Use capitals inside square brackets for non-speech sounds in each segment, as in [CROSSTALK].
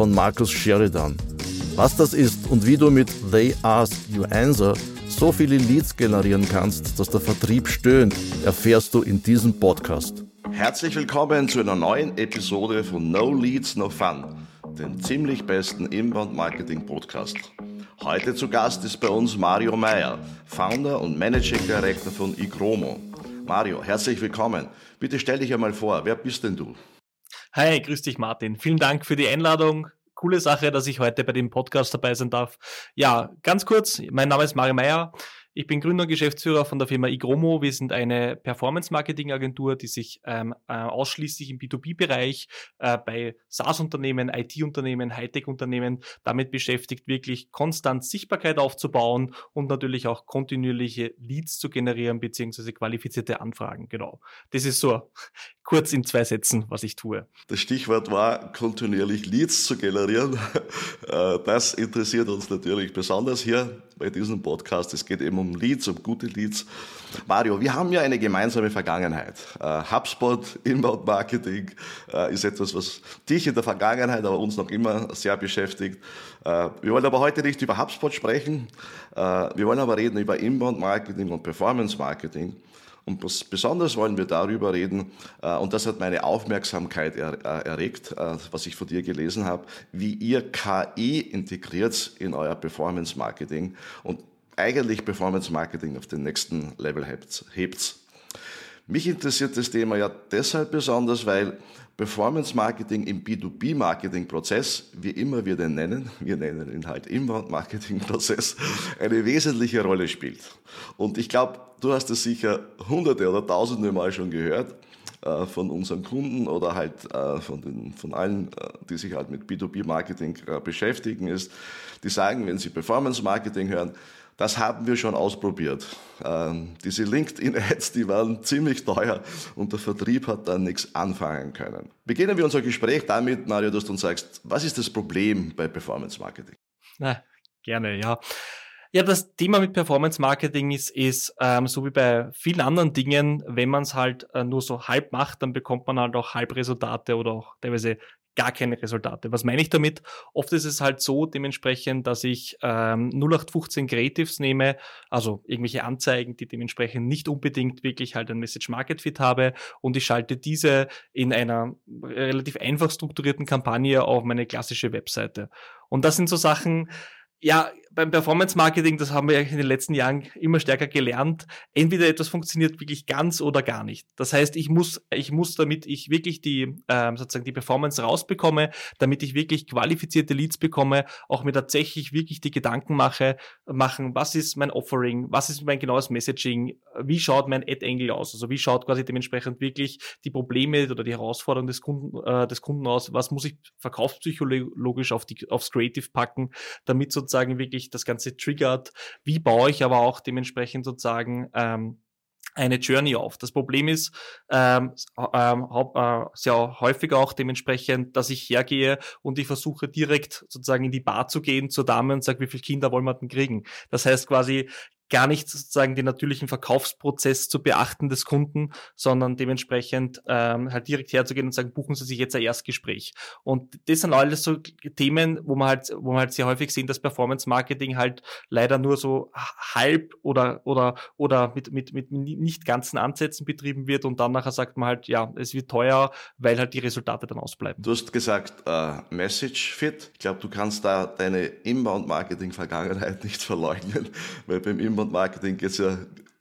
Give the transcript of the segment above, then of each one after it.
von Markus Sheridan. Was das ist und wie du mit They Ask You Answer so viele Leads generieren kannst, dass der Vertrieb stöhnt, erfährst du in diesem Podcast. Herzlich willkommen zu einer neuen Episode von No Leads, No Fun, dem ziemlich besten Inbound Marketing Podcast. Heute zu Gast ist bei uns Mario Meyer, Founder und Managing Director von iGromo. Mario, herzlich willkommen. Bitte stell dich einmal vor, wer bist denn du? Hi, grüß dich Martin. Vielen Dank für die Einladung. Coole Sache, dass ich heute bei dem Podcast dabei sein darf. Ja, ganz kurz, mein Name ist Mario Meyer. Ich bin Gründer und Geschäftsführer von der Firma iGromo. Wir sind eine Performance-Marketing-Agentur, die sich ähm, äh, ausschließlich im B2B-Bereich äh, bei SaaS-Unternehmen, IT-Unternehmen, Hightech-Unternehmen damit beschäftigt, wirklich konstant Sichtbarkeit aufzubauen und natürlich auch kontinuierliche Leads zu generieren, beziehungsweise qualifizierte Anfragen. Genau. Das ist so [LAUGHS] kurz in zwei Sätzen, was ich tue. Das Stichwort war, kontinuierlich Leads zu generieren. [LAUGHS] Äh, das interessiert uns natürlich besonders hier bei diesem Podcast. Es geht eben um Leads, um gute Leads. Mario, wir haben ja eine gemeinsame Vergangenheit. Uh, HubSpot, Inbound Marketing uh, ist etwas, was dich in der Vergangenheit, aber uns noch immer sehr beschäftigt. Uh, wir wollen aber heute nicht über HubSpot sprechen. wir wollen aber reden über Inbound Marketing und Performance Marketing. Und besonders wollen wir darüber reden, und das hat meine Aufmerksamkeit erregt, was ich von dir gelesen habe, wie ihr KI integriert in euer Performance Marketing und eigentlich Performance Marketing auf den nächsten Level hebt. Mich interessiert das Thema ja deshalb besonders, weil Performance Marketing im B2B Marketing Prozess, wie immer wir den nennen, [LAUGHS] wir nennen ihn halt Inbound Marketing Prozess, eine wesentliche Rolle spielt. Und ich glaube, du hast es sicher hunderte oder tausende Mal schon gehört äh, von unseren Kunden oder halt äh, von, den, von allen, äh, die sich halt mit B2B Marketing äh, beschäftigen, ist, die sagen, wenn sie Performance Marketing hören, das haben wir schon ausprobiert. Ähm, diese LinkedIn-Ads, die waren ziemlich teuer und der Vertrieb hat dann nichts anfangen können. Beginnen wir unser Gespräch damit, Mario, dass du uns sagst, was ist das Problem bei Performance Marketing? Na, gerne, ja. Ja, das Thema mit Performance Marketing ist, ist ähm, so wie bei vielen anderen Dingen, wenn man es halt äh, nur so halb macht, dann bekommt man halt auch Halbresultate oder auch teilweise gar keine Resultate. Was meine ich damit? Oft ist es halt so dementsprechend, dass ich ähm, 0815 Creatives nehme, also irgendwelche Anzeigen, die dementsprechend nicht unbedingt wirklich halt ein Message Market Fit habe und ich schalte diese in einer relativ einfach strukturierten Kampagne auf meine klassische Webseite. Und das sind so Sachen, ja, beim Performance Marketing, das haben wir in den letzten Jahren immer stärker gelernt. Entweder etwas funktioniert wirklich ganz oder gar nicht. Das heißt, ich muss, ich muss, damit ich wirklich die, ähm, sozusagen die Performance rausbekomme, damit ich wirklich qualifizierte Leads bekomme, auch mir tatsächlich wirklich die Gedanken mache, machen, was ist mein Offering, was ist mein genaues Messaging, wie schaut mein Ad-Angle aus, also wie schaut quasi dementsprechend wirklich die Probleme oder die Herausforderungen des Kunden, äh, des Kunden aus, was muss ich verkaufspsychologisch auf die, aufs Creative packen, damit sozusagen wirklich wirklich das Ganze triggert. Wie baue ich aber auch dementsprechend sozusagen ähm, eine Journey auf. Das Problem ist ähm, ähm, äh, sehr häufig auch dementsprechend, dass ich hergehe und ich versuche direkt sozusagen in die Bar zu gehen zur Dame und sage, wie viele Kinder wollen wir denn kriegen? Das heißt quasi, gar nicht sozusagen den natürlichen Verkaufsprozess zu beachten des Kunden, sondern dementsprechend ähm, halt direkt herzugehen und sagen, buchen Sie sich jetzt ein Erstgespräch. Und das sind alles so Themen, wo man halt, wo man halt sehr häufig sehen, dass Performance Marketing halt leider nur so halb oder oder oder mit mit mit nicht ganzen Ansätzen betrieben wird und dann nachher sagt man halt, ja, es wird teuer, weil halt die Resultate dann ausbleiben. Du hast gesagt, uh, Message Fit. Ich glaube, du kannst da deine Inbound Marketing Vergangenheit [LAUGHS] nicht verleugnen, weil beim Inbound Content-Marketing geht es ja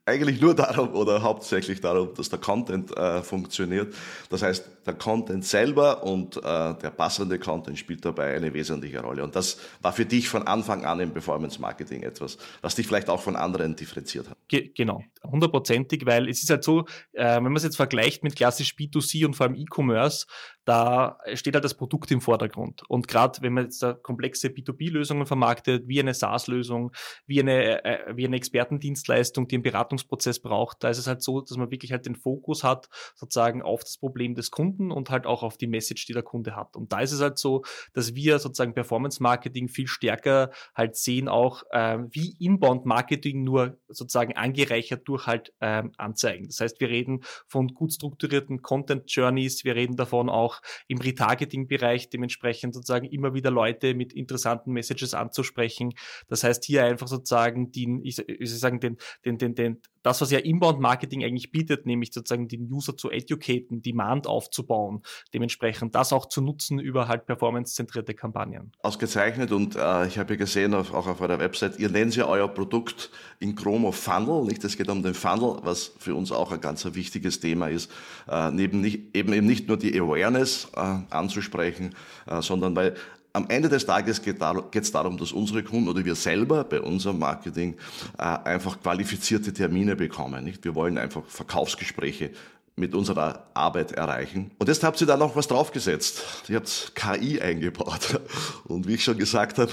eigentlich nur darum oder hauptsächlich darum, dass der Content äh, funktioniert. Das heißt, der Content selber und äh, der passende Content spielt dabei eine wesentliche Rolle. Und das war für dich von Anfang an im Performance Marketing etwas, was dich vielleicht auch von anderen differenziert hat. Ge genau, hundertprozentig, weil es ist halt so, äh, wenn man es jetzt vergleicht mit klassisch B2C und vor allem E-Commerce, da steht halt das Produkt im Vordergrund. Und gerade wenn man jetzt da komplexe B2B-Lösungen vermarktet, wie eine SaaS-Lösung, wie eine, äh, wie eine Expertendienstleistung, die einen Beratungsprozess braucht, da ist es halt so, dass man wirklich halt den Fokus hat, sozusagen auf das Problem des Kunden und halt auch auf die Message, die der Kunde hat. Und da ist es halt so, dass wir sozusagen Performance-Marketing viel stärker halt sehen auch, äh, wie Inbound-Marketing nur sozusagen angereichert durch halt ähm, Anzeigen. Das heißt, wir reden von gut strukturierten Content-Journeys, wir reden davon auch, im Retargeting-Bereich dementsprechend sozusagen immer wieder Leute mit interessanten Messages anzusprechen. Das heißt, hier einfach sozusagen den, ich, ich sagen, den, den, den, den, das, was ja Inbound-Marketing eigentlich bietet, nämlich sozusagen den User zu educaten, Demand aufzubauen, dementsprechend das auch zu nutzen über halt performance-zentrierte Kampagnen. Ausgezeichnet und äh, ich habe ja gesehen, auf, auch auf eurer Website, ihr nennt ja euer Produkt in Chromo Funnel, nicht? Es geht um den Funnel, was für uns auch ein ganz wichtiges Thema ist, äh, neben nicht, eben, eben nicht nur die Awareness äh, anzusprechen, äh, sondern weil am Ende des Tages geht es darum, dass unsere Kunden oder wir selber bei unserem Marketing äh, einfach qualifizierte Termine bekommen. Wir wollen einfach Verkaufsgespräche mit unserer Arbeit erreichen. Und jetzt habt ihr da noch was draufgesetzt. Ihr habt KI eingebaut. Und wie ich schon gesagt habe,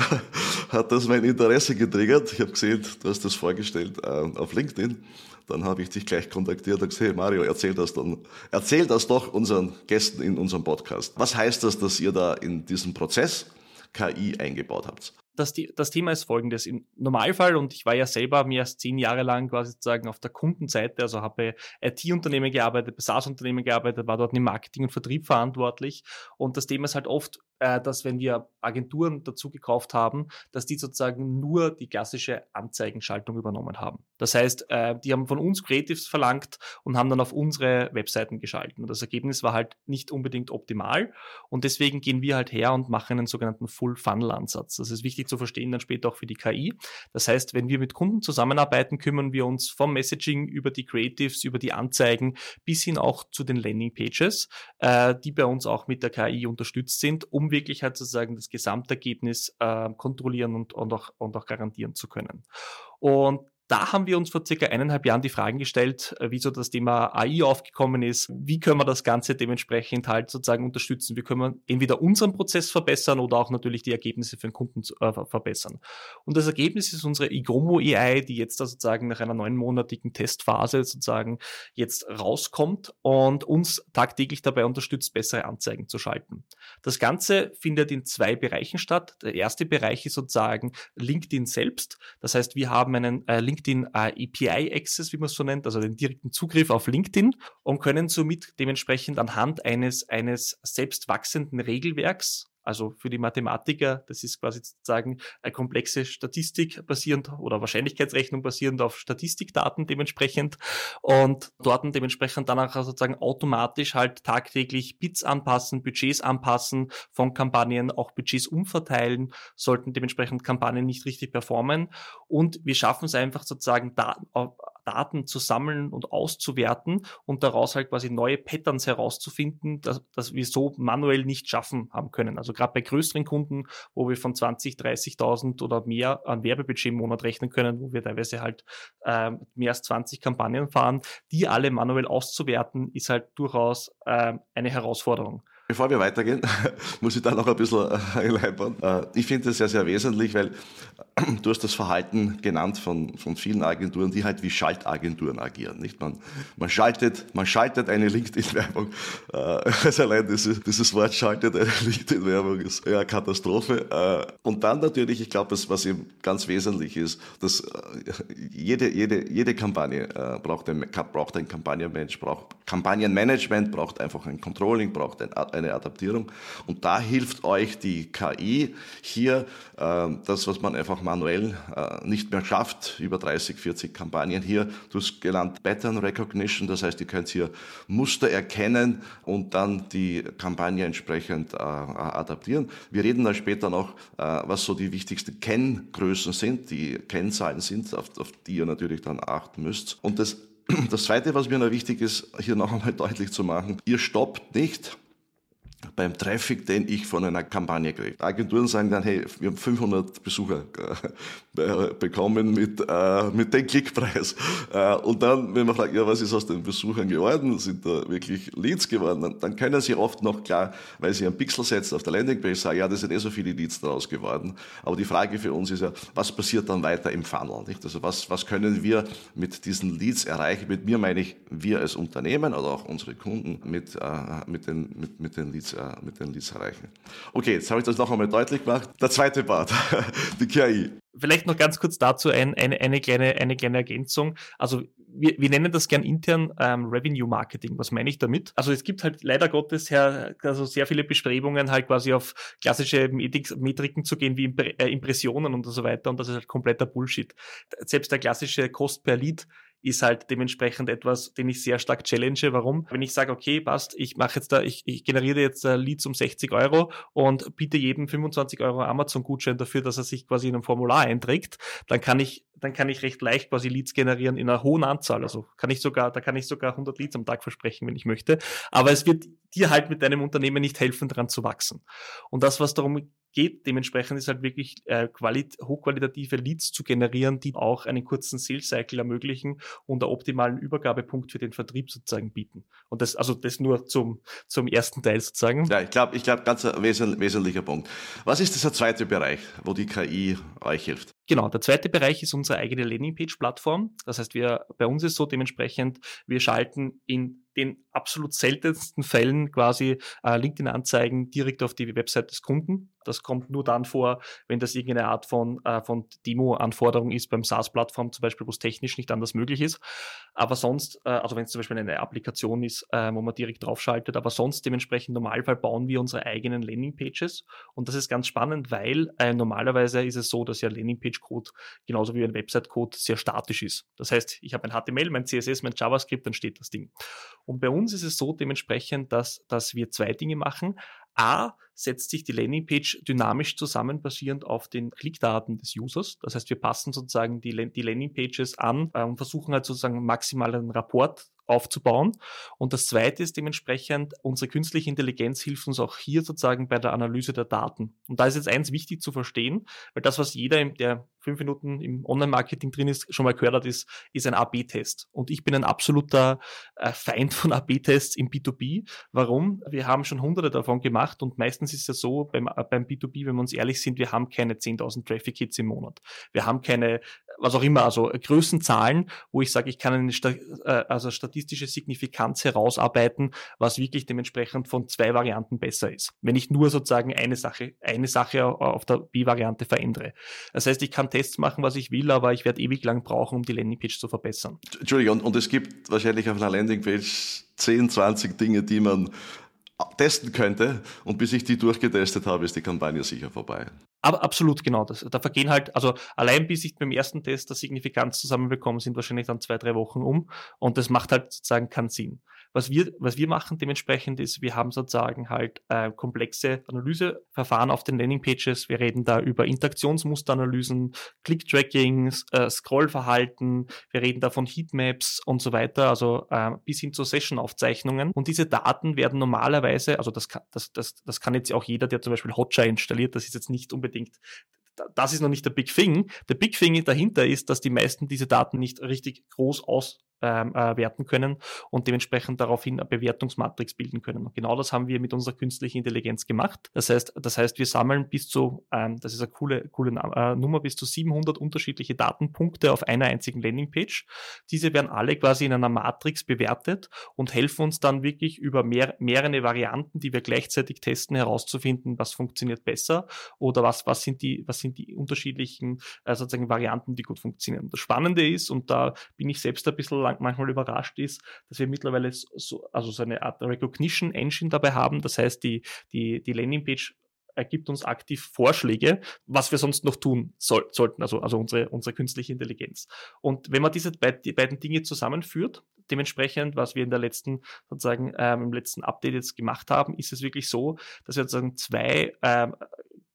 hat das mein Interesse getriggert. Ich habe gesehen, du hast das vorgestellt äh, auf LinkedIn. Dann habe ich dich gleich kontaktiert und gesagt, hey Mario, erzähl das dann, erzähl das doch unseren Gästen in unserem Podcast. Was heißt das, dass ihr da in diesem Prozess KI eingebaut habt? Das, das Thema ist folgendes. Im Normalfall, und ich war ja selber mehr als zehn Jahre lang quasi sozusagen auf der Kundenseite, also habe bei IT-Unternehmen gearbeitet, bei SaaS-Unternehmen gearbeitet, war dort im Marketing und Vertrieb verantwortlich. Und das Thema ist halt oft, äh, dass wenn wir Agenturen dazu gekauft haben, dass die sozusagen nur die klassische Anzeigenschaltung übernommen haben. Das heißt, äh, die haben von uns Creatives verlangt und haben dann auf unsere Webseiten geschalten. Und das Ergebnis war halt nicht unbedingt optimal. Und deswegen gehen wir halt her und machen einen sogenannten Full-Funnel-Ansatz. Das ist wichtig zu verstehen, dann später auch für die KI. Das heißt, wenn wir mit Kunden zusammenarbeiten, kümmern wir uns vom Messaging über die Creatives, über die Anzeigen bis hin auch zu den Landing-Pages, äh, die bei uns auch mit der KI unterstützt sind, um wirklich halt sozusagen das Gesamtergebnis äh, kontrollieren und, und, auch, und auch garantieren zu können. Und da haben wir uns vor circa eineinhalb Jahren die Fragen gestellt, äh, wie so das Thema AI aufgekommen ist. Wie können wir das Ganze dementsprechend halt sozusagen unterstützen? Wie können wir entweder unseren Prozess verbessern oder auch natürlich die Ergebnisse für den Kunden äh, verbessern? Und das Ergebnis ist unsere Igromo AI, die jetzt da sozusagen nach einer neunmonatigen Testphase sozusagen jetzt rauskommt und uns tagtäglich dabei unterstützt, bessere Anzeigen zu schalten. Das Ganze findet in zwei Bereichen statt. Der erste Bereich ist sozusagen LinkedIn selbst. Das heißt, wir haben einen äh, LinkedIn äh, API Access, wie man es so nennt, also den direkten Zugriff auf LinkedIn und können somit dementsprechend anhand eines, eines selbst wachsenden Regelwerks also für die Mathematiker, das ist quasi sozusagen eine komplexe Statistik basierend oder Wahrscheinlichkeitsrechnung basierend auf Statistikdaten dementsprechend und dort dementsprechend dann auch sozusagen automatisch halt tagtäglich Bits anpassen, Budgets anpassen von Kampagnen, auch Budgets umverteilen, sollten dementsprechend Kampagnen nicht richtig performen. Und wir schaffen es einfach sozusagen Daten, Daten zu sammeln und auszuwerten und daraus halt quasi neue Patterns herauszufinden, dass, dass wir so manuell nicht schaffen haben können. Also gerade bei größeren Kunden, wo wir von 20, 30.000 oder mehr an Werbebudget im Monat rechnen können, wo wir teilweise halt äh, mehr als 20 Kampagnen fahren, die alle manuell auszuwerten, ist halt durchaus äh, eine Herausforderung. Bevor wir weitergehen, [LAUGHS] muss ich da noch ein bisschen äh, einleiten. Äh, ich finde das sehr, sehr wesentlich, weil [CLEARS THROAT] du hast das Verhalten genannt von, von vielen Agenturen, die halt wie Schaltagenturen agieren. Nicht? Man, man, schaltet, man schaltet eine LinkedIn-Werbung. Äh, [LAUGHS] also allein dieses, dieses Wort schaltet eine [LAUGHS] LinkedIn-Werbung ist ja Katastrophe. Und dann natürlich, ich glaube, was eben ganz wesentlich ist, dass jede, jede, jede Kampagne braucht ein, braucht ein Kampagnenmensch, braucht Kampagnenmanagement, braucht einfach ein Controlling, braucht ein eine Adaptierung. Und da hilft euch die KI hier, äh, das, was man einfach manuell äh, nicht mehr schafft, über 30, 40 Kampagnen hier, du hast gelernt Pattern Recognition, das heißt, ihr könnt hier Muster erkennen und dann die Kampagne entsprechend äh, adaptieren. Wir reden dann später noch, äh, was so die wichtigsten Kenngrößen sind, die Kennzahlen sind, auf, auf die ihr natürlich dann achten müsst. Und das [CLEARS THROAT] das Zweite, was mir noch wichtig ist, hier noch einmal [LAUGHS] deutlich zu machen, ihr stoppt nicht beim Traffic, den ich von einer Kampagne kriege. Agenturen sagen dann, hey, wir haben 500 Besucher äh, bekommen mit, äh, mit dem Klickpreis. Äh, und dann, wenn man fragt, ja, was ist aus den Besuchern geworden? Sind da wirklich Leads geworden? Dann, dann können sie oft noch klar, weil sie einen Pixel setzen auf der Landingpage, sagen, ja, das sind eh so viele Leads daraus geworden. Aber die Frage für uns ist ja, was passiert dann weiter im Funnel? Nicht? Also was, was können wir mit diesen Leads erreichen? Mit mir meine ich, wir als Unternehmen oder auch unsere Kunden mit, äh, mit, den, mit, mit den Leads äh, mit den Leads erreichen. Okay, jetzt habe ich das noch einmal deutlich gemacht. Der zweite Part, [LAUGHS] die KI. Vielleicht noch ganz kurz dazu ein, eine, eine, kleine, eine kleine Ergänzung. Also wir, wir nennen das gern intern ähm, Revenue Marketing. Was meine ich damit? Also es gibt halt leider Gottes her, also sehr viele Bestrebungen, halt quasi auf klassische Metriken zu gehen, wie äh, Impressionen und so weiter. Und das ist halt kompletter Bullshit. Selbst der klassische Cost per Lead ist halt dementsprechend etwas, den ich sehr stark challenge. Warum? Wenn ich sage, okay, passt, ich mache jetzt da, ich, ich generiere jetzt Leads um 60 Euro und biete jedem 25 Euro Amazon-Gutschein dafür, dass er sich quasi in einem Formular einträgt, dann kann ich dann kann ich recht leicht quasi Leads generieren in einer hohen Anzahl. Also kann ich sogar, da kann ich sogar 100 Leads am Tag versprechen, wenn ich möchte. Aber es wird dir halt mit deinem Unternehmen nicht helfen, daran zu wachsen. Und das, was darum geht. Dementsprechend ist halt wirklich äh, qualit hochqualitative Leads zu generieren, die auch einen kurzen Sales Cycle ermöglichen und einen optimalen Übergabepunkt für den Vertrieb sozusagen bieten. Und das, also das nur zum, zum ersten Teil sozusagen. Ja, ich glaube, ich glaube, ganz ein wesentlicher Punkt. Was ist dieser zweite Bereich, wo die KI euch hilft? Genau, der zweite Bereich ist unsere eigene Landingpage-Plattform. Das heißt, wir, bei uns ist so dementsprechend, wir schalten in den absolut seltensten Fällen quasi äh, LinkedIn-Anzeigen direkt auf die Website des Kunden. Das kommt nur dann vor, wenn das irgendeine Art von, äh, von Demo-Anforderung ist beim SaaS-Plattform zum Beispiel, wo es technisch nicht anders möglich ist. Aber sonst, äh, also wenn es zum Beispiel eine Applikation ist, äh, wo man direkt draufschaltet, aber sonst dementsprechend Normalfall bauen wir unsere eigenen Landing-Pages. Und das ist ganz spannend, weil äh, normalerweise ist es so, dass ja Landing-Page-Code genauso wie ein Website-Code sehr statisch ist. Das heißt, ich habe ein HTML, mein CSS, mein JavaScript, dann steht das Ding. Und bei uns ist es so dementsprechend, dass, dass wir zwei Dinge machen. A, setzt sich die Landingpage dynamisch zusammen, basierend auf den Klickdaten des Users. Das heißt, wir passen sozusagen die, die Landingpages an äh, und versuchen halt sozusagen maximal einen Rapport aufzubauen. Und das zweite ist dementsprechend, unsere künstliche Intelligenz hilft uns auch hier sozusagen bei der Analyse der Daten. Und da ist jetzt eins wichtig zu verstehen, weil das, was jeder, der fünf Minuten im Online-Marketing drin ist, schon mal gehört hat, ist, ist ein AB-Test. Und ich bin ein absoluter äh, Feind von AB-Tests im B2B. Warum? Wir haben schon hunderte davon gemacht und meistens ist es so beim, äh, beim B2B, wenn wir uns ehrlich sind, wir haben keine 10.000 Traffic-Hits im Monat. Wir haben keine, was auch immer, also Größenzahlen, wo ich sage, ich kann eine äh, also statistische Signifikanz herausarbeiten, was wirklich dementsprechend von zwei Varianten besser ist. Wenn ich nur sozusagen eine Sache, eine Sache auf der B-Variante verändere. Das heißt, ich kann Tests machen, was ich will, aber ich werde ewig lang brauchen, um die Landingpage zu verbessern. Entschuldigung, und, und es gibt wahrscheinlich auf einer Landingpage 10, 20 Dinge, die man testen könnte und bis ich die durchgetestet habe, ist die Kampagne sicher vorbei. Aber absolut genau. Das, da vergehen halt, also allein bis ich beim ersten Test der Signifikanz zusammenbekomme, sind wahrscheinlich dann zwei, drei Wochen um und das macht halt sozusagen keinen Sinn. Was wir, was wir machen dementsprechend ist, wir haben sozusagen halt äh, komplexe Analyseverfahren auf den Landingpages. Wir reden da über Interaktionsmusteranalysen, Click-Tracking, äh, Scrollverhalten, wir reden da von Heatmaps und so weiter, also äh, bis hin zu Session-Aufzeichnungen. Und diese Daten werden normalerweise, also das kann, das, das, das kann jetzt auch jeder, der zum Beispiel Hotjar installiert, das ist jetzt nicht unbedingt das ist noch nicht der Big Thing. Der Big Thing dahinter ist, dass die meisten diese Daten nicht richtig groß aus, ähm, äh, werten können und dementsprechend daraufhin eine Bewertungsmatrix bilden können. Und genau das haben wir mit unserer künstlichen Intelligenz gemacht. Das heißt, das heißt, wir sammeln bis zu, ähm, das ist eine coole, coole äh, Nummer, bis zu 700 unterschiedliche Datenpunkte auf einer einzigen Landingpage. Diese werden alle quasi in einer Matrix bewertet und helfen uns dann wirklich über mehr, mehrere Varianten, die wir gleichzeitig testen, herauszufinden, was funktioniert besser oder was, was sind die, was sind die unterschiedlichen äh, sozusagen Varianten, die gut funktionieren. Das Spannende ist, und da bin ich selbst ein bisschen manchmal überrascht ist, dass wir mittlerweile so, also so eine Art Recognition Engine dabei haben. Das heißt, die, die, die Landingpage ergibt uns aktiv Vorschläge, was wir sonst noch tun soll, sollten, also, also unsere, unsere künstliche Intelligenz. Und wenn man diese beid, die beiden Dinge zusammenführt, dementsprechend, was wir in der letzten, sozusagen, ähm, im letzten Update jetzt gemacht haben, ist es wirklich so, dass wir sozusagen zwei ähm,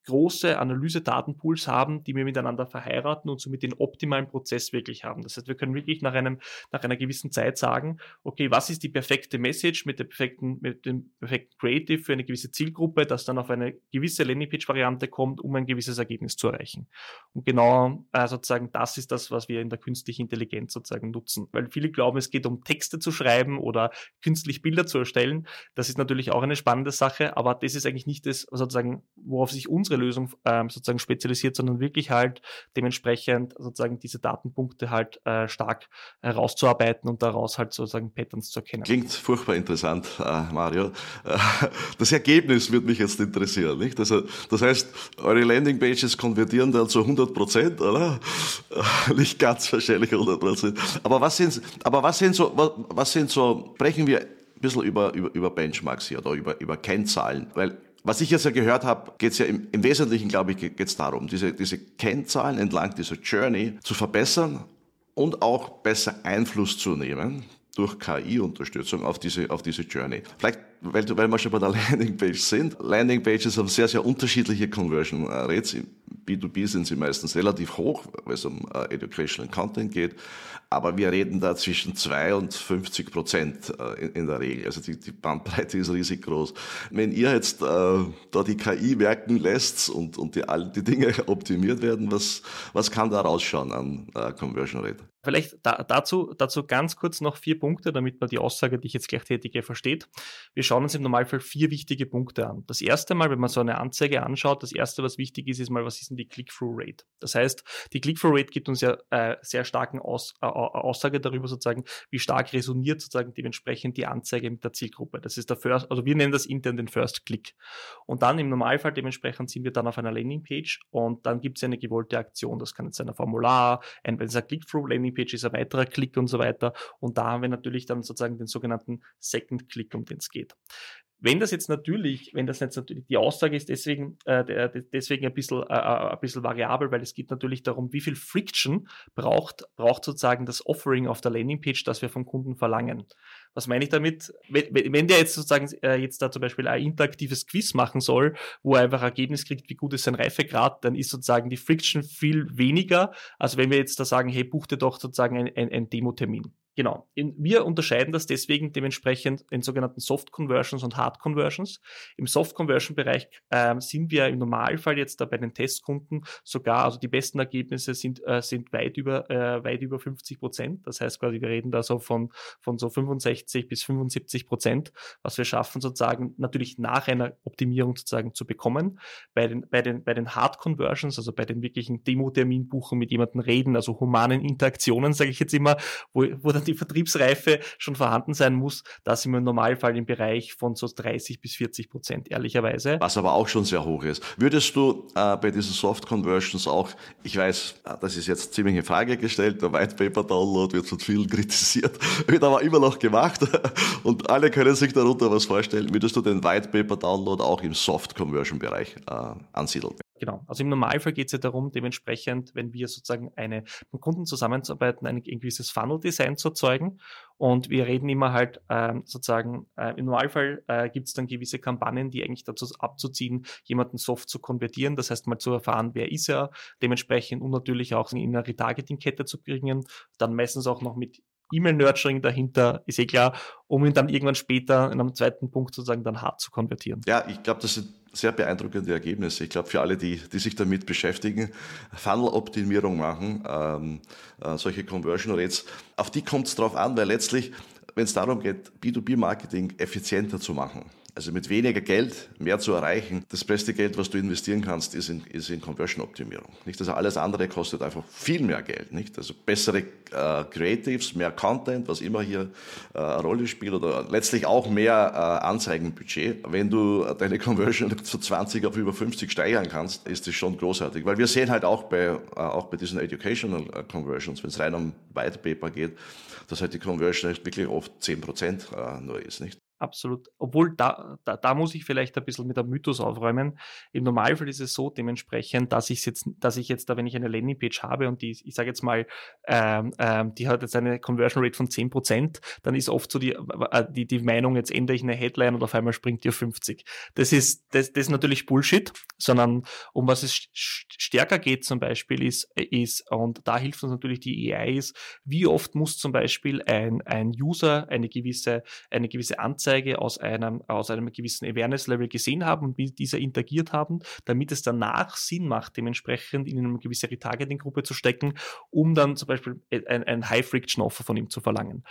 große Analyse-Datenpools haben, die wir miteinander verheiraten und somit den optimalen Prozess wirklich haben. Das heißt, wir können wirklich nach einem, nach einer gewissen Zeit sagen, okay, was ist die perfekte Message mit der perfekten, mit dem perfekten Creative für eine gewisse Zielgruppe, das dann auf eine gewisse Landingpage-Variante kommt, um ein gewisses Ergebnis zu erreichen. Und genau äh, sozusagen das ist das, was wir in der künstlichen Intelligenz sozusagen nutzen. Weil viele glauben, es geht um Texte zu schreiben oder künstlich Bilder zu erstellen. Das ist natürlich auch eine spannende Sache, aber das ist eigentlich nicht das, sozusagen, worauf sich unsere Lösung ähm, sozusagen spezialisiert, sondern wirklich halt dementsprechend sozusagen diese Datenpunkte halt äh, stark herauszuarbeiten und daraus halt sozusagen Patterns zu erkennen. Klingt furchtbar interessant, äh, Mario. Äh, das Ergebnis würde mich jetzt interessieren, nicht? Also, das heißt, eure Landingpages konvertieren dann zu 100 Prozent, oder? Äh, nicht ganz wahrscheinlich 100 Prozent. Aber was sind, aber was sind so, was, was sind so, sprechen wir ein bisschen über, über, über Benchmarks hier oder über, über Kennzahlen, weil was ich jetzt ja gehört habe, geht es ja im, im, Wesentlichen, glaube ich, geht es darum, diese, diese Kennzahlen entlang dieser Journey zu verbessern und auch besser Einfluss zu nehmen durch KI-Unterstützung auf diese, auf diese Journey. Vielleicht, weil, weil wir schon bei der [LAUGHS] Landingpage sind. Landingpages haben sehr, sehr unterschiedliche Conversion Rates. Im B2B sind sie meistens relativ hoch, weil es um uh, Educational Content geht. Aber wir reden da zwischen zwei und 50 Prozent äh, in, in, der Regel. Also die, die Bandbreite ist riesig groß. Wenn ihr jetzt äh, da die KI werken lässt und, und die, all die Dinge [LAUGHS] optimiert werden, was, was kann da rausschauen an äh, Conversion Rate? Vielleicht da, dazu, dazu ganz kurz noch vier Punkte, damit man die Aussage, die ich jetzt gleich tätige, versteht. Wir schauen uns im Normalfall vier wichtige Punkte an. Das erste Mal, wenn man so eine Anzeige anschaut, das erste, was wichtig ist, ist mal, was ist denn die Click-Through-Rate? Das heißt, die Click-Through-Rate gibt uns ja äh, sehr starken Aus, äh, Aussage darüber sozusagen, wie stark resoniert sozusagen dementsprechend die Anzeige mit der Zielgruppe. Das ist der First, also wir nennen das intern den First Click. Und dann im Normalfall dementsprechend sind wir dann auf einer Landing-Page und dann gibt es eine gewollte Aktion. Das kann jetzt ein Formular, ein, wenn es ein Click-Through-Landing Landingpage ist ein weiterer Klick und so weiter. Und da haben wir natürlich dann sozusagen den sogenannten Second Click, um den es geht. Wenn das jetzt natürlich, wenn das jetzt natürlich, die Aussage ist deswegen, äh, deswegen ein bisschen, äh, äh, ein bisschen variabel, weil es geht natürlich darum, wie viel Friction braucht, braucht sozusagen das Offering auf der Landingpage, das wir vom Kunden verlangen. Was meine ich damit? Wenn, wenn der jetzt sozusagen äh, jetzt da zum Beispiel ein interaktives Quiz machen soll, wo er einfach Ergebnis kriegt, wie gut ist sein Reifegrad, dann ist sozusagen die Friction viel weniger, als wenn wir jetzt da sagen, hey, buch dir doch sozusagen ein, ein, ein Demo-Termin. Genau. In, wir unterscheiden das deswegen dementsprechend in sogenannten Soft Conversions und Hard Conversions. Im Soft Conversion Bereich äh, sind wir im Normalfall jetzt da bei den Testkunden sogar, also die besten Ergebnisse sind, äh, sind weit über, äh, weit über 50 Prozent. Das heißt quasi, wir reden da so von, von so 65 bis 75 Prozent, was wir schaffen sozusagen natürlich nach einer Optimierung sozusagen zu bekommen. Bei den, bei den, bei den Hard Conversions, also bei den wirklichen Demo-Termin-Buchen mit jemandem reden, also humanen Interaktionen, sage ich jetzt immer, wo, wo dann die Vertriebsreife schon vorhanden sein muss, da sind wir im Normalfall im Bereich von so 30 bis 40 Prozent, ehrlicherweise. Was aber auch schon sehr hoch ist. Würdest du äh, bei diesen Soft Conversions auch, ich weiß, äh, das ist jetzt ziemlich in Frage gestellt, der White Paper Download wird von vielen kritisiert, [LAUGHS] wird aber immer noch gemacht [LAUGHS] und alle können sich darunter was vorstellen. Würdest du den White Paper Download auch im Soft Conversion Bereich äh, ansiedeln? Genau. Also im Normalfall geht es ja darum, dementsprechend, wenn wir sozusagen eine mit Kunden zusammenzuarbeiten, ein, ein gewisses Funnel-Design zu erzeugen. Und wir reden immer halt ähm, sozusagen, äh, im Normalfall äh, gibt es dann gewisse Kampagnen, die eigentlich dazu abzuziehen, jemanden soft zu konvertieren. Das heißt mal zu erfahren, wer ist er, dementsprechend und natürlich auch in eine Retargeting-Kette zu bringen. Dann meistens auch noch mit E-Mail-Nurturing dahinter, ist eh klar, um ihn dann irgendwann später in einem zweiten Punkt sozusagen dann hart zu konvertieren. Ja, ich glaube, das sind sehr beeindruckende Ergebnisse. Ich glaube, für alle, die, die sich damit beschäftigen, Funnel-Optimierung machen, ähm, äh, solche Conversion Rates, auf die kommt es drauf an, weil letztlich, wenn es darum geht, B2B-Marketing effizienter zu machen, also mit weniger Geld mehr zu erreichen. Das beste Geld, was du investieren kannst, ist in, ist in Conversion-Optimierung. Nicht? Also alles andere kostet einfach viel mehr Geld. Nicht? Also bessere äh, Creatives, mehr Content, was immer hier äh, eine Rolle spielt oder letztlich auch mehr äh, Anzeigenbudget. Wenn du deine Conversion [LAUGHS] von 20 auf über 50 steigern kannst, ist das schon großartig. Weil wir sehen halt auch bei, äh, auch bei diesen Educational äh, Conversions, wenn es rein um White Paper geht, dass halt die Conversion wirklich oft 10 Prozent äh, nur ist. Nicht? Absolut. Obwohl, da, da, da muss ich vielleicht ein bisschen mit einem Mythos aufräumen. Im Normalfall ist es so dementsprechend, dass ich jetzt, dass ich jetzt da, wenn ich eine Landingpage habe und die, ich sage jetzt mal, ähm, ähm, die hat jetzt eine Conversion Rate von 10%, dann ist oft so die, äh, die, die Meinung, jetzt ändere ich eine Headline und auf einmal springt die auf 50. Das ist, das, das ist natürlich Bullshit, sondern um was es stärker geht zum Beispiel ist, ist, und da hilft uns natürlich die AI ist, wie oft muss zum Beispiel ein, ein User eine gewisse, eine gewisse Anzeige aus einem, aus einem gewissen Awareness-Level gesehen haben und wie dieser interagiert haben, damit es danach Sinn macht, dementsprechend in eine gewisse Retargeting-Gruppe zu stecken, um dann zum Beispiel ein, ein High-Friction-Offer von ihm zu verlangen.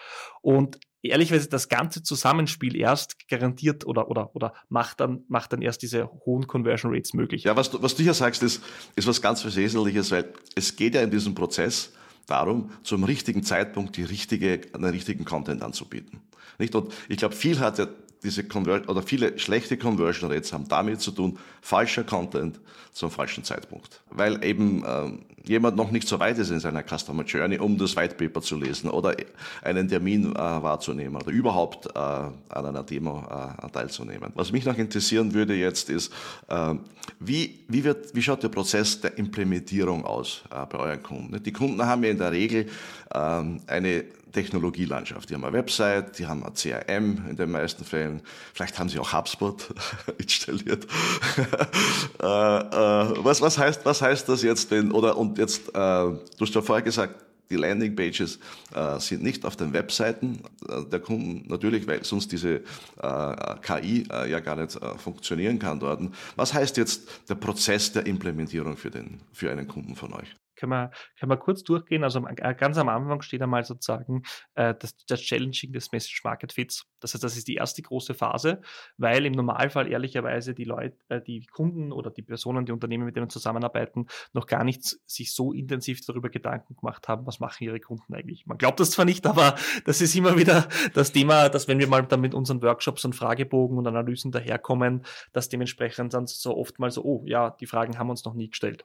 Und ehrlicherweise das ganze Zusammenspiel erst garantiert oder, oder, oder macht, dann, macht dann erst diese hohen Conversion Rates möglich. Ja, was du, was du hier sagst, ist, ist was ganz Wesentliches, weil es geht ja in diesem Prozess darum, zum richtigen Zeitpunkt die richtige, den richtigen Content anzubieten. Nicht? Und ich glaube, viel hat diese Conver oder viele schlechte Conversion Rates haben damit zu tun, falscher Content zum falschen Zeitpunkt. Weil eben ähm, jemand noch nicht so weit ist in seiner Customer Journey, um das White Paper zu lesen oder einen Termin äh, wahrzunehmen oder überhaupt äh, an einer Demo äh, teilzunehmen. Was mich noch interessieren würde jetzt ist, äh, wie, wie, wird, wie schaut der Prozess der Implementierung aus äh, bei euren Kunden? Die Kunden haben ja in der Regel ähm, eine Technologielandschaft. Die haben eine Website, die haben ein CRM in den meisten Fällen. Vielleicht haben sie auch HubSpot [LAUGHS] installiert. [LAUGHS] äh, äh, was, was, heißt, was heißt das jetzt denn? Oder und jetzt, äh, du hast ja vorher gesagt, die Landingpages äh, sind nicht auf den Webseiten äh, der Kunden, natürlich, weil sonst diese äh, KI äh, ja gar nicht äh, funktionieren kann dort. Was heißt jetzt der Prozess der Implementierung für, den, für einen Kunden von euch? Können wir, können wir kurz durchgehen. Also äh, ganz am Anfang steht einmal sozusagen äh, das, das Challenging des Message Market Fits. Das heißt, das ist die erste große Phase, weil im Normalfall ehrlicherweise die Leute, äh, die Kunden oder die Personen, die Unternehmen, mit denen wir zusammenarbeiten, noch gar nicht sich so intensiv darüber Gedanken gemacht haben, was machen ihre Kunden eigentlich. Man glaubt das zwar nicht, aber das ist immer wieder das Thema, dass wenn wir mal dann mit unseren Workshops und Fragebogen und Analysen daherkommen, dass dementsprechend dann so oft mal so, oh ja, die Fragen haben uns noch nie gestellt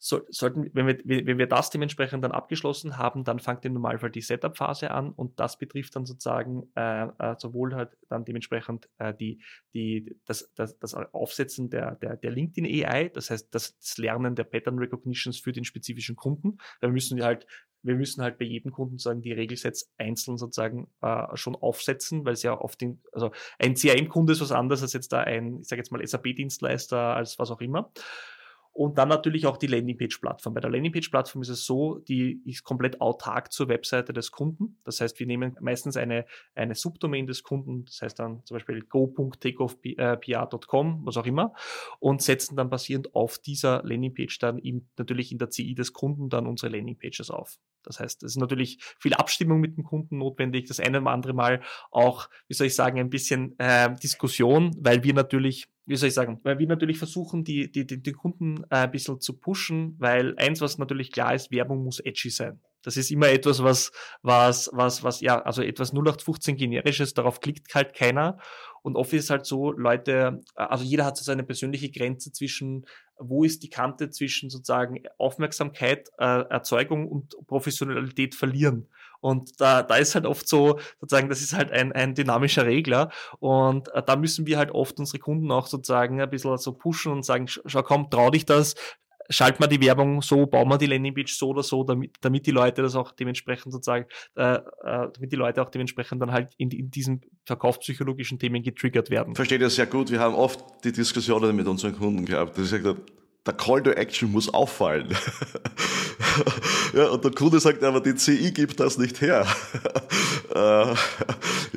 so, sollten, wenn wir, wenn wir das dementsprechend dann abgeschlossen haben, dann fängt im Normalfall die Setup-Phase an und das betrifft dann sozusagen äh, äh, sowohl halt dann dementsprechend äh, die, die, das, das, das Aufsetzen der, der, der LinkedIn AI, das heißt das, das Lernen der Pattern Recognitions für den spezifischen Kunden. Wir müssen halt wir müssen halt bei jedem Kunden sagen, die Regelsets einzeln sozusagen äh, schon aufsetzen, weil es ja auf den, also ein CRM-Kunde ist was anderes als jetzt da ein, ich sage jetzt mal SAP-Dienstleister, als was auch immer. Und dann natürlich auch die Landingpage-Plattform. Bei der Landingpage-Plattform ist es so, die ist komplett autark zur Webseite des Kunden. Das heißt, wir nehmen meistens eine, eine Subdomain des Kunden, das heißt dann zum Beispiel go.takeoffpr.com, was auch immer, und setzen dann basierend auf dieser Landingpage dann im, natürlich in der CI des Kunden dann unsere Landingpages auf. Das heißt, es ist natürlich viel Abstimmung mit dem Kunden notwendig, das eine oder andere Mal auch, wie soll ich sagen, ein bisschen äh, Diskussion, weil wir natürlich wie soll ich sagen, weil wir natürlich versuchen, die, die, die, die Kunden äh, ein bisschen zu pushen, weil eins, was natürlich klar ist, Werbung muss edgy sein. Das ist immer etwas, was, was, was, was, ja, also etwas 0815 generisches, darauf klickt halt keiner. Und oft ist halt so, Leute, also jeder hat so seine persönliche Grenze zwischen, wo ist die Kante zwischen sozusagen Aufmerksamkeit, äh, Erzeugung und Professionalität verlieren. Und da, da ist halt oft so, sozusagen, das ist halt ein, ein dynamischer Regler. Und äh, da müssen wir halt oft unsere Kunden auch sozusagen ein bisschen so pushen und sagen, schau komm, trau dich das, schalten wir die Werbung so, bauen wir die Landingpage so oder so, damit, damit die Leute das auch dementsprechend sozusagen, äh, äh, damit die Leute auch dementsprechend dann halt in, in diesen verkaufspsychologischen Themen getriggert werden. Verstehe das sehr gut. Wir haben oft die Diskussionen mit unseren Kunden gehabt, dass ich gesagt der Call to Action muss auffallen. [LAUGHS] ja, und der Kunde sagt, aber die CI gibt das nicht her. [LAUGHS]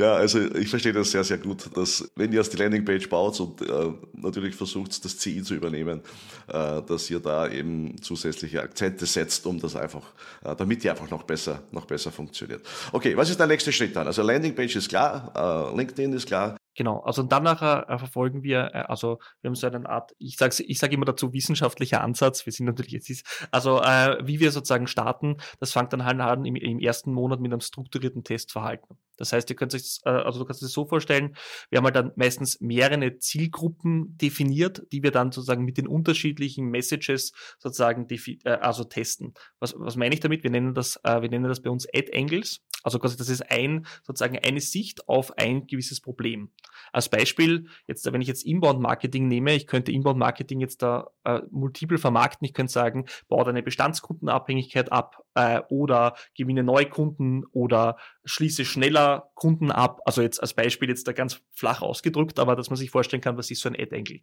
ja, also ich verstehe das sehr, sehr gut, dass wenn ihr erst die Landingpage baut und äh, natürlich versucht, das CI zu übernehmen, äh, dass ihr da eben zusätzliche Akzente setzt, um das einfach, äh, damit die einfach noch besser, noch besser funktioniert. Okay, was ist der nächste Schritt dann? Also Landingpage ist klar, äh, LinkedIn ist klar, Genau, also dann nachher äh, verfolgen wir, äh, also wir haben so eine Art, ich sage ich sag immer dazu, wissenschaftlicher Ansatz, wir sind natürlich jetzt, ist, also äh, wie wir sozusagen starten, das fängt dann halt an im, im ersten Monat mit einem strukturierten Testverhalten. Das heißt, ihr könnt euch, äh, also du kannst es so vorstellen, wir haben halt dann meistens mehrere Zielgruppen definiert, die wir dann sozusagen mit den unterschiedlichen Messages sozusagen äh, also testen. Was, was meine ich damit? Wir nennen das, äh, wir nennen das bei uns Ad Angles. Also quasi, das ist ein, sozusagen eine Sicht auf ein gewisses Problem. Als Beispiel, jetzt, wenn ich jetzt Inbound-Marketing nehme, ich könnte Inbound-Marketing jetzt da äh, multiple vermarkten. Ich könnte sagen, baue deine Bestandskundenabhängigkeit ab äh, oder gewinne neue Kunden oder schließe schneller Kunden ab. Also jetzt als Beispiel jetzt da ganz flach ausgedrückt, aber dass man sich vorstellen kann, was ist so ein Ad-Angle.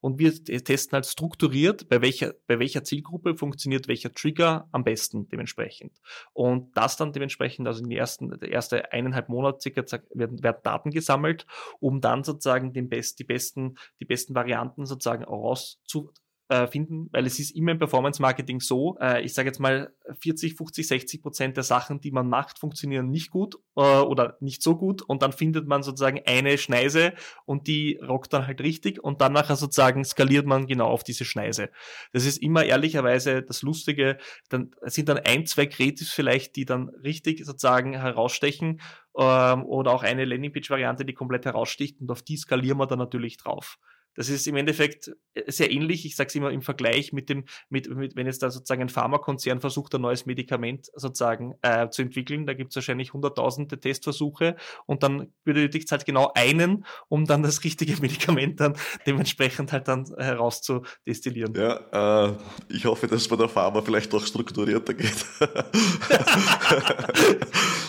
Und wir testen halt strukturiert, bei welcher, bei welcher Zielgruppe funktioniert welcher Trigger am besten dementsprechend. Und das dann dementsprechend, also in den ersten, der erste eineinhalb Monate circa werden, werden Daten gesammelt, um dann sozusagen den best, die besten, die besten Varianten sozusagen rauszu, äh, finden, weil es ist immer im Performance-Marketing so, äh, ich sage jetzt mal 40, 50, 60 Prozent der Sachen, die man macht, funktionieren nicht gut äh, oder nicht so gut und dann findet man sozusagen eine Schneise und die rockt dann halt richtig und dann nachher sozusagen skaliert man genau auf diese Schneise. Das ist immer ehrlicherweise das Lustige, dann sind dann ein, zwei Creatives vielleicht, die dann richtig sozusagen herausstechen ähm, oder auch eine Landingpage-Variante, die komplett heraussticht und auf die skalieren wir dann natürlich drauf. Das ist im Endeffekt äh, sehr ähnlich. Ich sage es immer im Vergleich mit dem, mit, mit, wenn jetzt da sozusagen ein Pharmakonzern versucht, ein neues Medikament sozusagen äh, zu entwickeln, da gibt es wahrscheinlich hunderttausende Testversuche und dann benötigt es halt genau einen, um dann das richtige [LAUGHS] Medikament dann dementsprechend halt dann herauszudestillieren. Ja, äh, ich hoffe, dass bei der Pharma vielleicht doch strukturierter geht. [LAUGHS]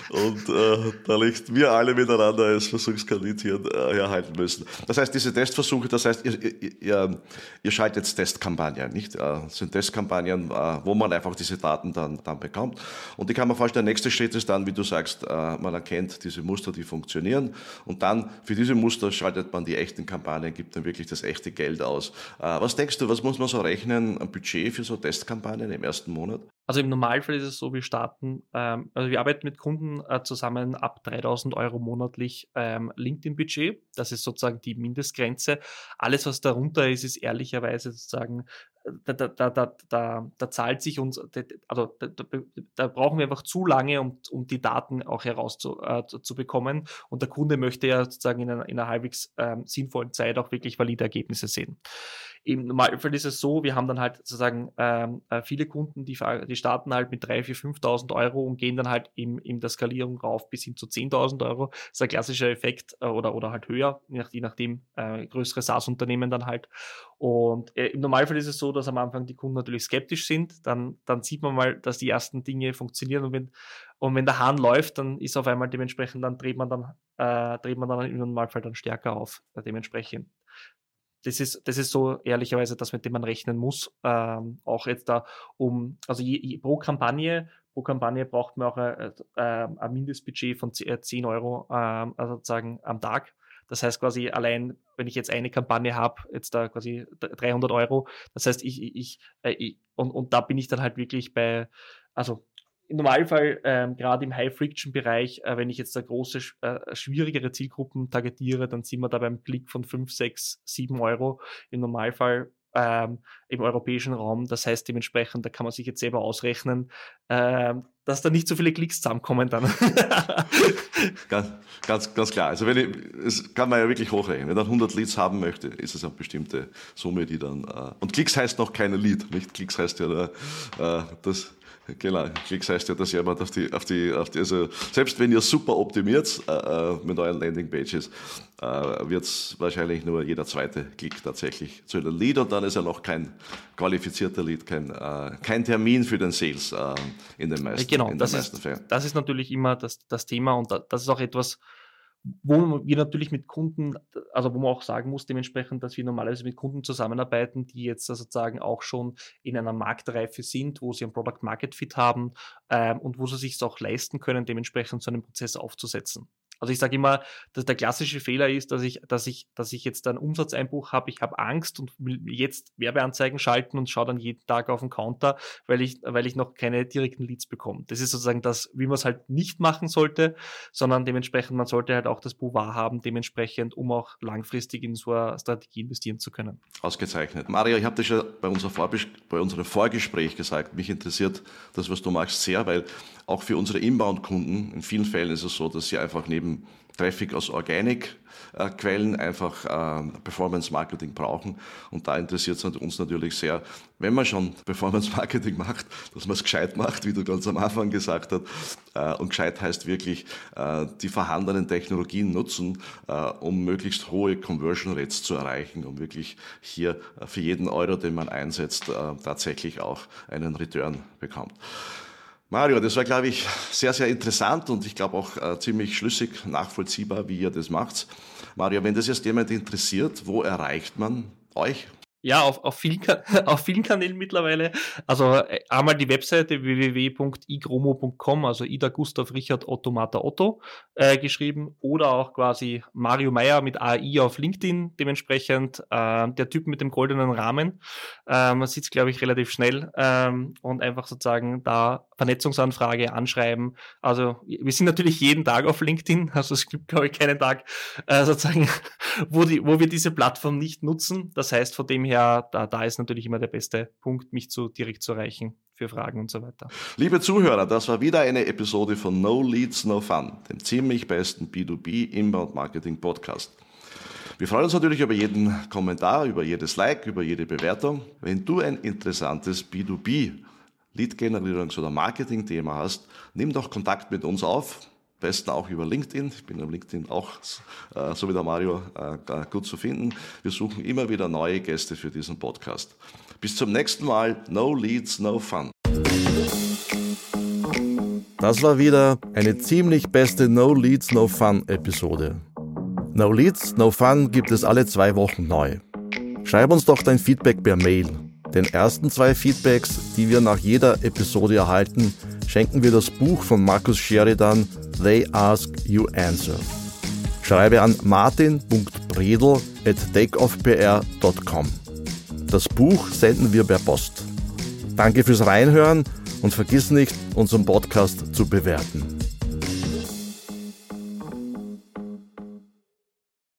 und äh, da liegt wir alle miteinander als Versuchskandid hier äh, herhalten müssen. Das heißt, diese Testversuche, das heißt, ihr, ihr, ihr schaltet Testkampagnen, nicht? Das sind Testkampagnen, äh, wo man einfach diese Daten dann, dann bekommt. Und ich kann mir vorstellen, der nächste Schritt ist dann, wie du sagst, äh, man erkennt diese Muster, die funktionieren. Und dann für diese Muster schaltet man die echten Kampagnen, gibt dann wirklich das echte Geld aus. Äh, was denkst du, was muss man so rechnen, ein Budget für so Testkampagnen im ersten Monat? Also im Normalfall ist es so, wir starten, ähm, also wir arbeiten mit Kunden äh, zusammen ab 3000 Euro monatlich ähm, LinkedIn-Budget. Das ist sozusagen die Mindestgrenze. Alles, was darunter ist, ist ehrlicherweise sozusagen, da, da, da, da, da, da zahlt sich uns, also da, da, da brauchen wir einfach zu lange, um, um die Daten auch herauszubekommen. Äh, Und der Kunde möchte ja sozusagen in einer, in einer halbwegs ähm, sinnvollen Zeit auch wirklich valide Ergebnisse sehen. Im Normalfall ist es so, wir haben dann halt sozusagen ähm, äh, viele Kunden, die, die starten halt mit 3.000, 4.000, 5.000 Euro und gehen dann halt in, in der Skalierung rauf bis hin zu 10.000 Euro. Das ist ein klassischer Effekt äh, oder, oder halt höher, je, nach, je nachdem äh, größere SaaS-Unternehmen dann halt. Und äh, im Normalfall ist es so, dass am Anfang die Kunden natürlich skeptisch sind. Dann, dann sieht man mal, dass die ersten Dinge funktionieren und wenn, und wenn der Hahn läuft, dann ist auf einmal dementsprechend, dann dreht man dann, äh, dreht man dann im Normalfall dann stärker auf, äh, dementsprechend das ist, das ist so ehrlicherweise das, mit dem man rechnen muss. Ähm, auch jetzt da um, also je, je, pro Kampagne, pro Kampagne braucht man auch äh, äh, ein Mindestbudget von 10 äh, Euro äh, also sozusagen am Tag. Das heißt quasi allein, wenn ich jetzt eine Kampagne habe, jetzt da quasi 300 Euro, das heißt ich, ich, ich und, und da bin ich dann halt wirklich bei, also im Normalfall, ähm, gerade im High-Friction-Bereich, äh, wenn ich jetzt da große, äh, schwierigere Zielgruppen targetiere, dann sind wir da beim Klick von 5, 6, 7 Euro im Normalfall ähm, im europäischen Raum. Das heißt dementsprechend, da kann man sich jetzt selber ausrechnen, ähm, dass da nicht so viele Klicks zusammenkommen dann. [LAUGHS] ganz, ganz, ganz klar. Also wenn ich, das kann man ja wirklich hochrechnen. Wenn man 100 Leads haben möchte, ist es eine bestimmte Summe, die dann, äh, und Klicks heißt noch keine Lead, nicht? Klicks heißt ja, äh, das, Genau, Klicks heißt ja, dass jemand auf die, auf die, auf die also selbst wenn ihr super optimiert äh, äh mit euren Landingpages, äh, wird es wahrscheinlich nur jeder zweite Klick tatsächlich zu einem Lead und dann ist er noch kein qualifizierter Lead, kein, äh, kein Termin für den Sales äh, in den meisten, genau, in das meisten ist, Fällen. Das ist natürlich immer das, das Thema und das ist auch etwas, wo wir natürlich mit Kunden, also wo man auch sagen muss dementsprechend, dass wir normalerweise mit Kunden zusammenarbeiten, die jetzt sozusagen auch schon in einer Marktreife sind, wo sie ein Product Market Fit haben ähm, und wo sie sich es auch leisten können, dementsprechend so einen Prozess aufzusetzen. Also ich sage immer, dass der klassische Fehler ist, dass ich, dass ich, dass ich jetzt einen Umsatzeinbruch habe, ich habe Angst und will jetzt Werbeanzeigen schalten und schaue dann jeden Tag auf den Counter, weil ich, weil ich noch keine direkten Leads bekomme. Das ist sozusagen das, wie man es halt nicht machen sollte, sondern dementsprechend, man sollte halt auch das Bouvard haben, dementsprechend, um auch langfristig in so eine Strategie investieren zu können. Ausgezeichnet. Mario, ich habe das ja bei, unserer bei unserem Vorgespräch gesagt. Mich interessiert das, was du machst, sehr, weil auch für unsere Inbound-Kunden, in vielen Fällen ist es so, dass sie einfach neben Traffic aus Organic-Quellen einfach äh, Performance-Marketing brauchen. Und da interessiert es uns natürlich sehr, wenn man schon [LAUGHS] Performance-Marketing macht, dass man es gescheit macht, wie du ganz am Anfang gesagt hast. Äh, und gescheit heißt wirklich äh, die vorhandenen Technologien nutzen, um möglichst hohe Conversion Rates zu erreichen, um wirklich hier für jeden Euro, den man einsetzt, tatsächlich auch einen Return bekommt. Mario, das war, glaube ich, sehr, sehr interessant und ich glaube auch äh, ziemlich schlüssig nachvollziehbar, wie ihr das macht. Mario, wenn das jetzt jemand interessiert, wo erreicht man euch? Ja, auf, auf, vielen, [LAUGHS] auf vielen Kanälen mittlerweile. Also äh, einmal die Webseite www.igromo.com, also Ida Gustav Richard Otto Mata Otto äh, geschrieben oder auch quasi Mario Meyer mit AI auf LinkedIn dementsprechend. Äh, der Typ mit dem goldenen Rahmen. Äh, man sieht es, glaube ich, relativ schnell ähm, und einfach sozusagen da Vernetzungsanfrage anschreiben. Also wir sind natürlich jeden Tag auf LinkedIn, [LAUGHS] also es gibt, glaube ich, keinen Tag äh, sozusagen, [LAUGHS] wo, die, wo wir diese Plattform nicht nutzen. Das heißt, von dem her, da, da ist natürlich immer der beste Punkt, mich zu direkt zu erreichen für Fragen und so weiter. Liebe Zuhörer, das war wieder eine Episode von No Leads, No Fun, dem ziemlich besten B2B Inbound Marketing Podcast. Wir freuen uns natürlich über jeden Kommentar, über jedes Like, über jede Bewertung. Wenn du ein interessantes B2B Lead-Generierungs- oder Marketing-Thema hast, nimm doch Kontakt mit uns auf. Besten auch über LinkedIn. Ich bin am LinkedIn auch, äh, so wie der Mario, äh, gut zu finden. Wir suchen immer wieder neue Gäste für diesen Podcast. Bis zum nächsten Mal. No Leads, no Fun. Das war wieder eine ziemlich beste No Leads, No Fun Episode. No Leads, No Fun gibt es alle zwei Wochen neu. Schreib uns doch dein Feedback per Mail den ersten zwei Feedbacks, die wir nach jeder Episode erhalten, schenken wir das Buch von Markus Sheridan They Ask You Answer. Schreibe an martin.bredel at takeoffpr.com. Das Buch senden wir per Post. Danke fürs Reinhören und vergiss nicht, unseren Podcast zu bewerten.